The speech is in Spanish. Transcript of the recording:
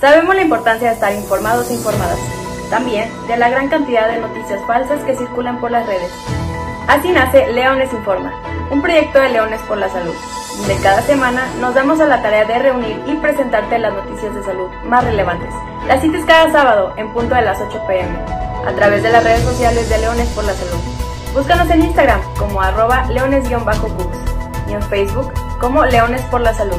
Sabemos la importancia de estar informados e informadas, también de la gran cantidad de noticias falsas que circulan por las redes. Así nace Leones Informa, un proyecto de Leones por la Salud, donde cada semana nos damos a la tarea de reunir y presentarte las noticias de salud más relevantes. Las cita cada sábado en punto de las 8 pm, a través de las redes sociales de Leones por la Salud. Búscanos en Instagram como arroba leones-books y en Facebook como Leones por la Salud.